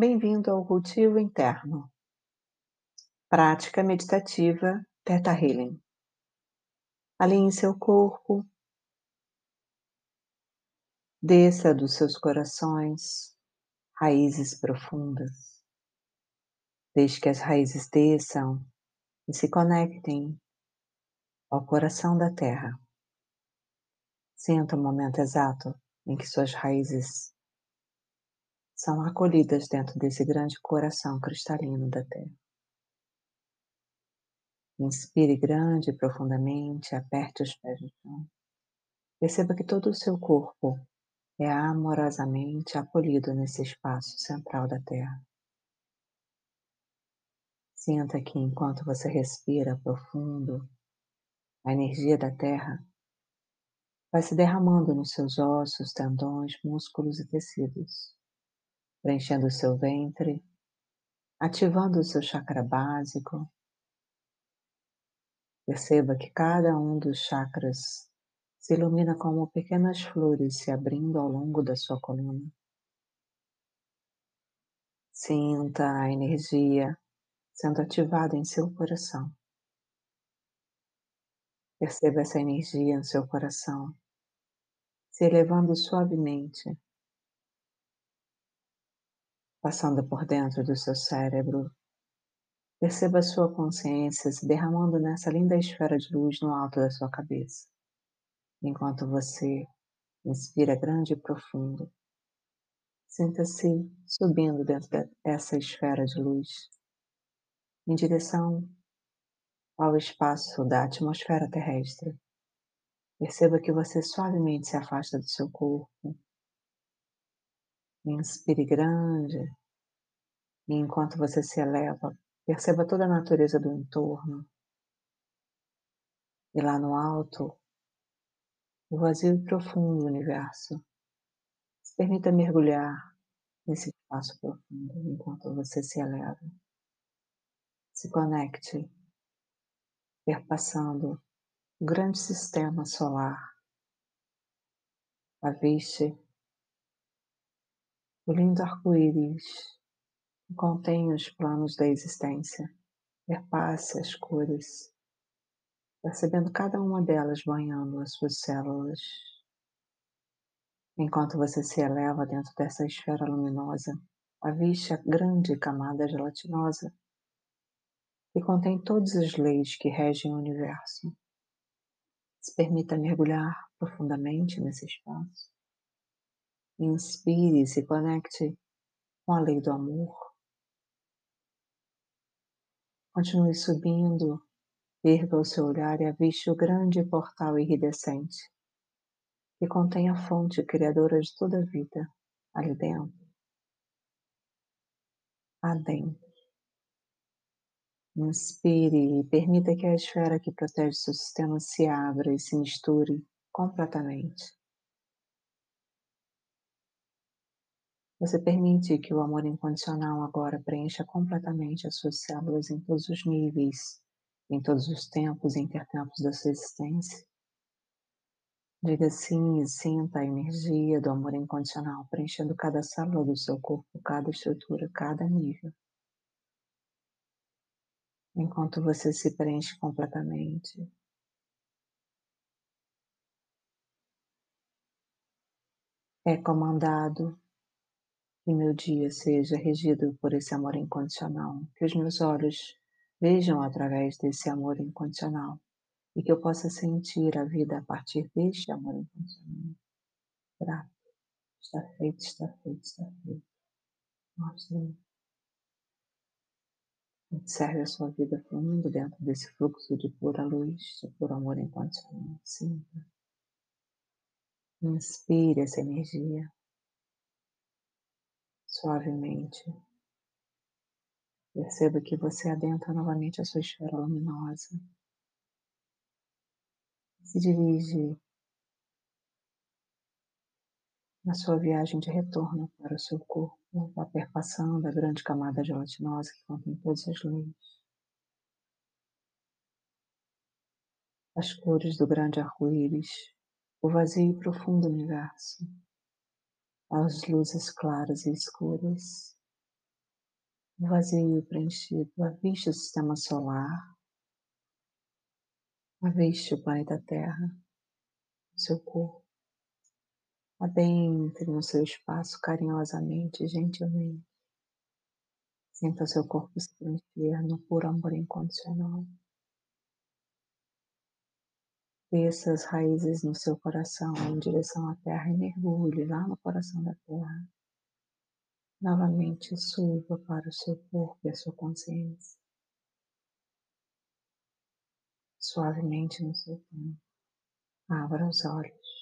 Bem-vindo ao cultivo interno. Prática meditativa Theta Healing. Alinhe seu corpo. Desça dos seus corações raízes profundas. Desde que as raízes desçam e se conectem ao coração da terra. Sinta o momento exato em que suas raízes são acolhidas dentro desse grande coração cristalino da Terra. Inspire grande e profundamente, aperte os pés no chão. Perceba que todo o seu corpo é amorosamente acolhido nesse espaço central da Terra. Sinta que enquanto você respira profundo, a energia da Terra vai se derramando nos seus ossos, tendões, músculos e tecidos preenchendo o seu ventre, ativando o seu chakra básico. Perceba que cada um dos chakras se ilumina como pequenas flores se abrindo ao longo da sua coluna. Sinta a energia sendo ativada em seu coração. Perceba essa energia em seu coração se elevando suavemente passando por dentro do seu cérebro. Perceba sua consciência se derramando nessa linda esfera de luz no alto da sua cabeça, enquanto você inspira grande e profundo. Sinta-se subindo dentro dessa esfera de luz, em direção ao espaço da atmosfera terrestre. Perceba que você suavemente se afasta do seu corpo, Inspire grande. E enquanto você se eleva, perceba toda a natureza do entorno. E lá no alto, o vazio e profundo universo. Se permita mergulhar nesse espaço profundo enquanto você se eleva. Se conecte, perpassando o grande sistema solar. Aviste o lindo arco-íris contém os planos da existência. Perpasse as cores, percebendo cada uma delas banhando as suas células. Enquanto você se eleva dentro dessa esfera luminosa, aviste a grande camada gelatinosa que contém todas as leis que regem o universo. Se permita mergulhar profundamente nesse espaço. Inspire e se conecte com a lei do amor. Continue subindo, erga o seu olhar e aviste o grande portal iridescente que contém a fonte criadora de toda a vida ali dentro. Adentro. Inspire e permita que a esfera que protege seu sistema se abra e se misture completamente. Você permite que o amor incondicional agora preencha completamente as suas células em todos os níveis, em todos os tempos e intertempos da sua existência. Diga sim e sinta a energia do amor incondicional preenchendo cada célula do seu corpo, cada estrutura, cada nível. Enquanto você se preenche completamente, é comandado que meu dia seja regido por esse amor incondicional, que os meus olhos vejam através desse amor incondicional e que eu possa sentir a vida a partir deste amor incondicional. Grato. Está feito, está feito, está feito. Mostre. Observe a sua vida fluindo dentro desse fluxo de pura luz, de puro amor incondicional. Sinta. Inspire essa energia suavemente. Perceba que você adentra novamente a sua esfera luminosa. Se dirige na sua viagem de retorno para o seu corpo, vá perpassando a grande camada gelatinosa que contém todas as leis. As cores do grande arco-íris, o vazio e profundo universo as luzes claras e escuras, o vazio preenchido, aviste o sistema solar, aviste o planeta Terra, o seu corpo. Adentre no seu espaço carinhosamente, gentilmente. Sinta seu corpo se preencher no puro amor incondicional. Desça as raízes no seu coração em direção à terra e mergulhe lá no coração da terra. Novamente suba para o seu corpo e a sua consciência. Suavemente no seu tempo. Abra os olhos.